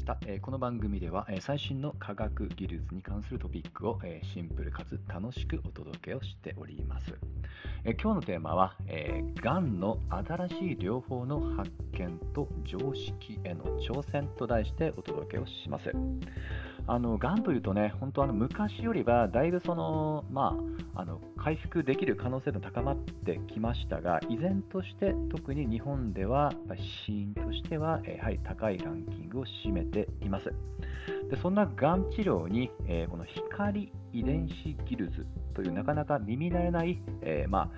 した、この番組では、最新の科学技術に関するトピックを、シンプルかつ楽しくお届けをしております。今日のテーマは、がんの新しい療法の発見と常識への挑戦と題してお届けをします。あのがんというとね、本当あの昔よりはだいぶその、まあ、あの回復できる可能性が高まってきましたが、依然として特に日本では死因としては、やはり高いランキングを占めています。でそんながん治療に、えー、この光遺伝子技術というなかなか耳慣れない、えー、まあ、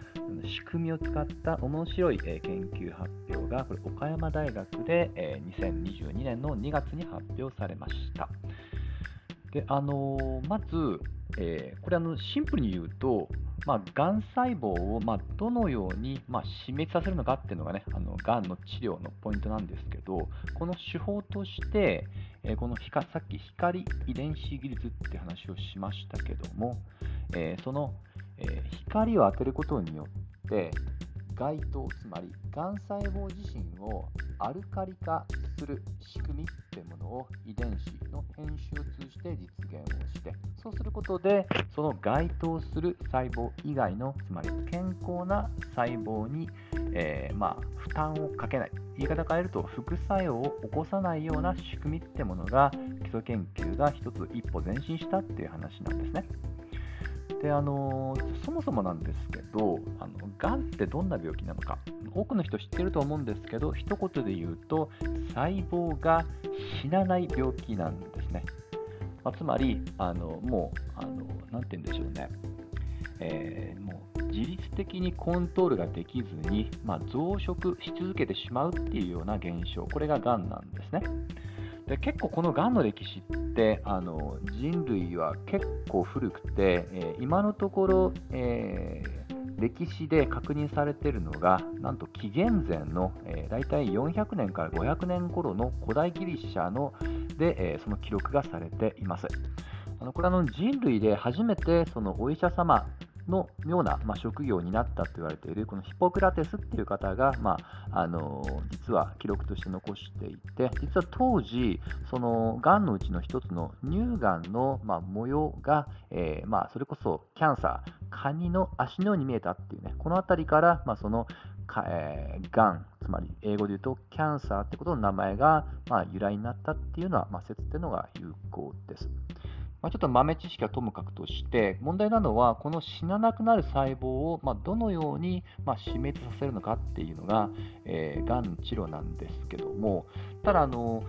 仕組みを使った面白い、えー、研究発表がこれ岡山大学で、え2022年の2月に発表されました。であの、まず、えー、これあのシンプルに言うと、まあ、がん細胞を、まあ、どのように、まあ、死滅させるのかっていうのがね、あのがんの治療のポイントなんですけど、この手法として、えー、このさっき光遺伝子技術って話をしましたけども、えその、え光を当てることによって、該当、つまりがん細胞自身をアルカリ化する仕組みっていうものを遺伝子の編集を通じて実現をしてそうすることでその該当する細胞以外のつまり健康な細胞に、えー、まあ、負担をかけない言い方変えると副作用を起こさないような仕組みってものが基礎研究が一つ一歩前進したっていう話なんですね。であのそもそもなんですけどあのがんってどんな病気なのか。多くの人知ってると思うんですけど一言で言うと細胞が死なない病気なんですね、まあ、つまりあのもうあのなんて言うんでしょうね、えー、もう自律的にコントロールができずに、まあ、増殖し続けてしまうっていうような現象。これががんなんですね。で結構このがんの歴史ってあの人類は結構古くて、えー、今のところ、えー、歴史で確認されているのがなんと紀元前の、えー、大体400年から500年頃の古代ギリシャので、え、その記録がされています。あのこれあの人類で初めてそのお医者様のような、まあ、職業になったと言われているこのヒポクラテスっていう方が、まあ、あの実は記録として残していて実は当時そのがんのうちの一つの乳がんの、まあ、模様が、えー、まあ、それこそキャンサーカニの足のように見えたっていうねこの辺りから、まあ、そのか、えー、がんつまり英語で言うとキャンサーってことの名前が、ま、由来になったっていうのは、ま、説っていうのが有効です。まあ、ちょっと豆知識はともかくとして、問題なのは、この死ななくなる細胞を、まあ、どのように、まあ、死滅させるのかっていうのが、えー、がん治療なんですけども、ただ、あの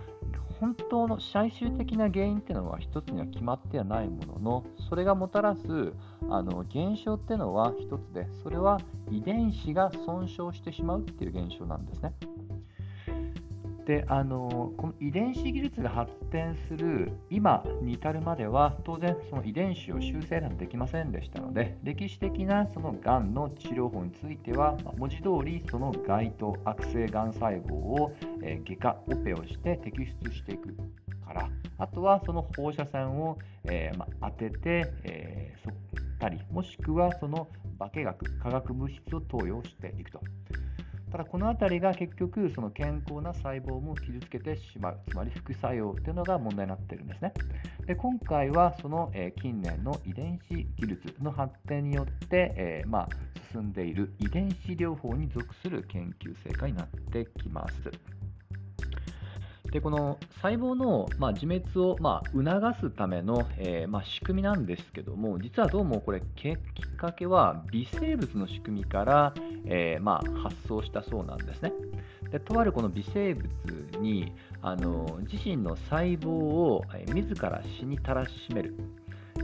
本当の最終的な原因っていうのは一つには決まってはないものの、それがもたらすあの現象っていうのは一つで、それは遺伝子が損傷してしまうっていう現象なんですね。であのこの遺伝子技術が発展する今に至るまでは当然その遺伝子を修正なんてできませんでしたので歴史的なそのがんの治療法については文字通りその該当悪性がん細胞を、え外科オペをして摘出していくからあとはその放射線を、えー、ま当てて、えー、そったりもしくはその化学化学物質を投与していくと。ただこの辺りが結局その健康な細胞も傷つけてしまう。つまり副作用というのが問題になっているんですね。で今回はその、え近年の遺伝子技術の発展によって、えー、まあ、進んでいる遺伝子療法に属する研究成果になってきます。でこの細胞の、まあ、自滅を、まあ、促すための、えー、まあ、仕組みなんですけども実はどうもこれきっかけは微生物の仕組みから、えー、ま発想したそうなんですね。でとあるこの微生物にあの自身の細胞を、え自ら死にたらしめる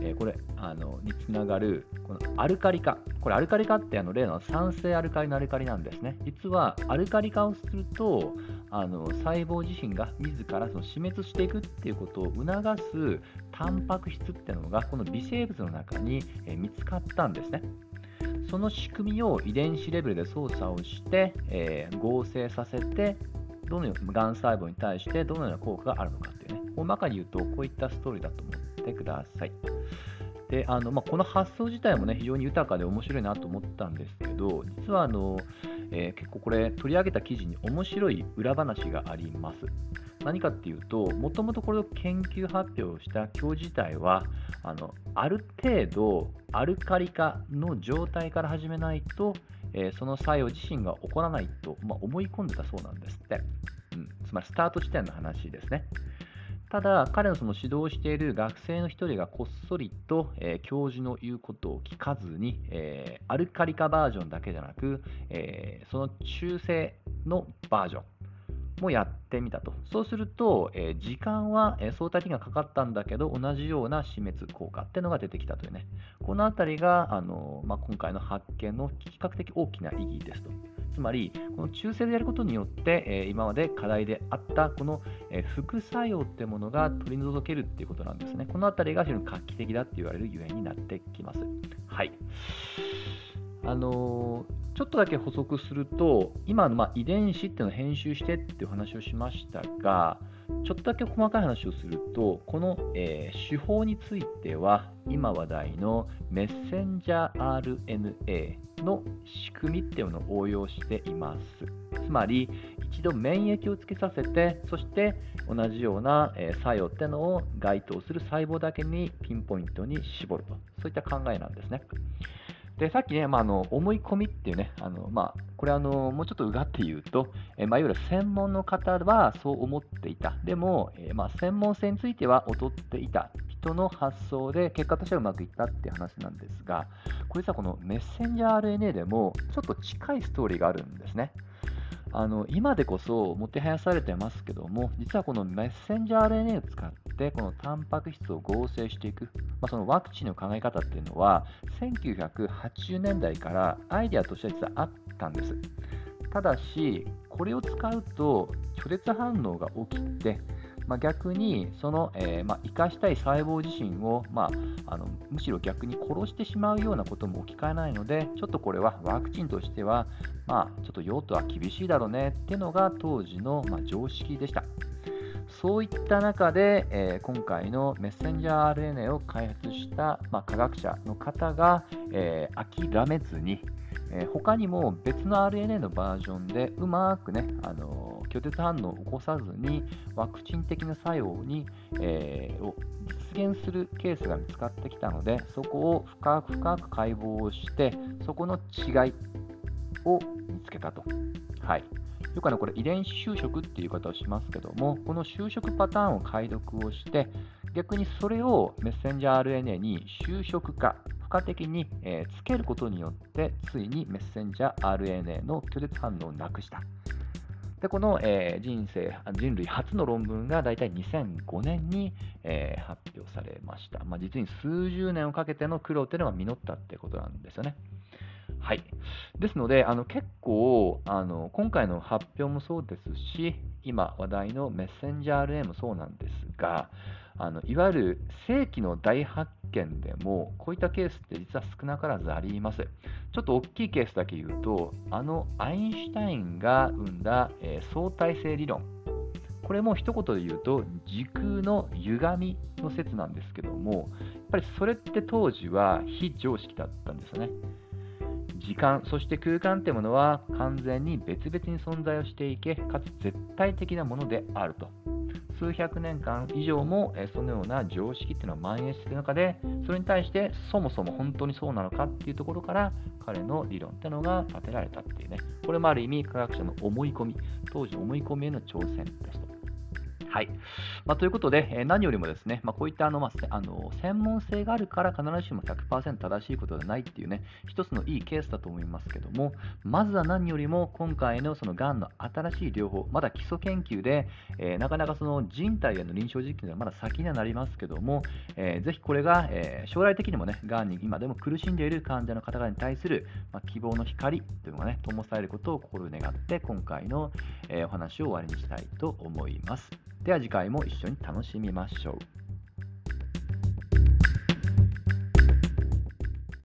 えー、これあのにつながるこのアルカリ化。これアルカリ化ってあの例の酸性アルカリのアルカリなんですね。実はアルカリ化をするとあの細胞自身が自らその死滅していくっていうことを促すタンパク質っていうのがこの微生物の中に、えー、見つかったんですね。その仕組みを遺伝子レベルで操作をして、えー、合成させてどのようながん細胞に対してどのような効果があるのかっていうね大まかに言うとこういったストーリーだと思ってください。であのまあ、この発想自体もね非常に豊かで面白いなと思ったんですけど実はあの、えー、結構これ取り上げた記事に面白い裏話があります。何かっていうと、もともとこれを研究発表した教授自体は、あのある程度アルカリ化の状態から始めないと、えー、その作用自身が起こらないと、まあ、思い込んでたそうなんですって、うん。つまりスタート地点の話ですね。ただ、彼のその指導している学生の一人がこっそりと、えー、教授の言うことを聞かずに、えー、アルカリ化バージョンだけじゃなく、えー、その中性のバージョンもやってみたと。そうすると、え時間は、え相対的にはかかったんだけど、同じような死滅効果っていうのが出てきたというね。このあたりが、あのまあ、今回の発見の比較的大きな意義ですと。つまり、この中性でやることによって、今まで課題であったこの、副作用ってものが取り除けるっていうことなんですね。このあたりが非常に画期的だって言われるゆえになってきます。はい。あのちょっとだけ補足すると、今のま遺伝子っていうのを編集してっていう話をしましたが、ちょっとだけ細かい話をすると、この、えー、手法については、今話題のメッセンジャー RNA の仕組みっていうのを応用しています。つまり、一度免疫をつけさせて、そして同じような、え作用っていうのを該当する細胞だけにピンポイントに絞ると、そういった考えなんですね。で、さっきね、まあ、の思い込みっていうね、あのまあ、これあの、もうちょっとうがって言うと、えまあ、いわゆる専門の方はそう思っていた。でも、えまあ、専門性については劣っていた人の発想で、結果としてはうまくいったっていう話なんですが、これさ、このメッセンジャー RNA でも、ちょっと近いストーリーがあるんですね。あの今でこそもてはやされてますけども、実はこのメッセンジャー RNA を使って、このタンパク質を合成していく、まあ、そのワクチンの考え方っていうのは、1980年代からアイデアとしては実はあったんです。ただし、これを使うと拒絶反応が起きて、まあ、逆にその、えー、まあ、生かしたい細胞自身を、まあ、あのむしろ逆に殺してしまうようなことも起きかねないので、ちょっとこれはワクチンとしては、まあ、ちょっと用途は厳しいだろうねっていうのが当時の、ま常識でした。そういった中で、えー、今回のメッセンジャー RNA を開発した、まあ、科学者の方が、えー、諦めずに、えー、他にも別の RNA のバージョンでうまくね、あの拒絶反応を起こさずにワクチン的な作用に、え、を実現するケースが見つかってきたのでそこを深く深く解剖してそこの違いを見つけたと。はいよくあのこれ遺伝子修飾っていう言い方をしますけども、この修飾パターンを解読をして、逆にそれをメッセンジャー RNA に修飾化、果的に、えー、つけることによってついにメッセンジャー RNA の拒絶反応をなくした。でこの、えー、人生人類初の論文が大体2005年に、えー、発表されました。まあ、実に数十年をかけての苦労というのが実ったってことなんですよね。はい、ですので、あの結構あの、今回の発表もそうですし、今話題のメッセンジャー RNA もそうなんですが、あのいわゆる世紀の大発見でも、こういったケースって実は少なからずあります。ちょっと大きいケースだけ言うと、あのアインシュタインが生んだ、えー、相対性理論。これも一言で言うと、時空の歪みの説なんですけども、やっぱりそれって当時は非常識だったんですよね。時間、そして空間ってものは完全に別々に存在をしていけ、かつ絶対的なものであると。数百年間以上もそのような常識っていうのは蔓延している中で、それに対してそもそも本当にそうなのかっていうところから彼の理論っていうのが立てられたっていうね、これもある意味科学者の思い込み、当時の思い込みへの挑戦ですと。はい。まあ、ということで、えー、何よりもですね、まあ、こういったあの、まあ、あの専門性があるから必ずしも100%正しいことではないっていうね、一つのいいケースだと思いますけども、まずは何よりも今回のそのがんの新しい療法、まだ基礎研究で、えー、なかなかその人体への臨床実験ではまだ先にはなりますけども、えー、ぜひこれが、え将来的にもね、がんに今でも苦しんでいる患者の方々に対する、まあ希望の光というのがね、灯されることを心願って、今回の、えお話を終わりにしたいと思います。では次回も一緒に楽しみましょう。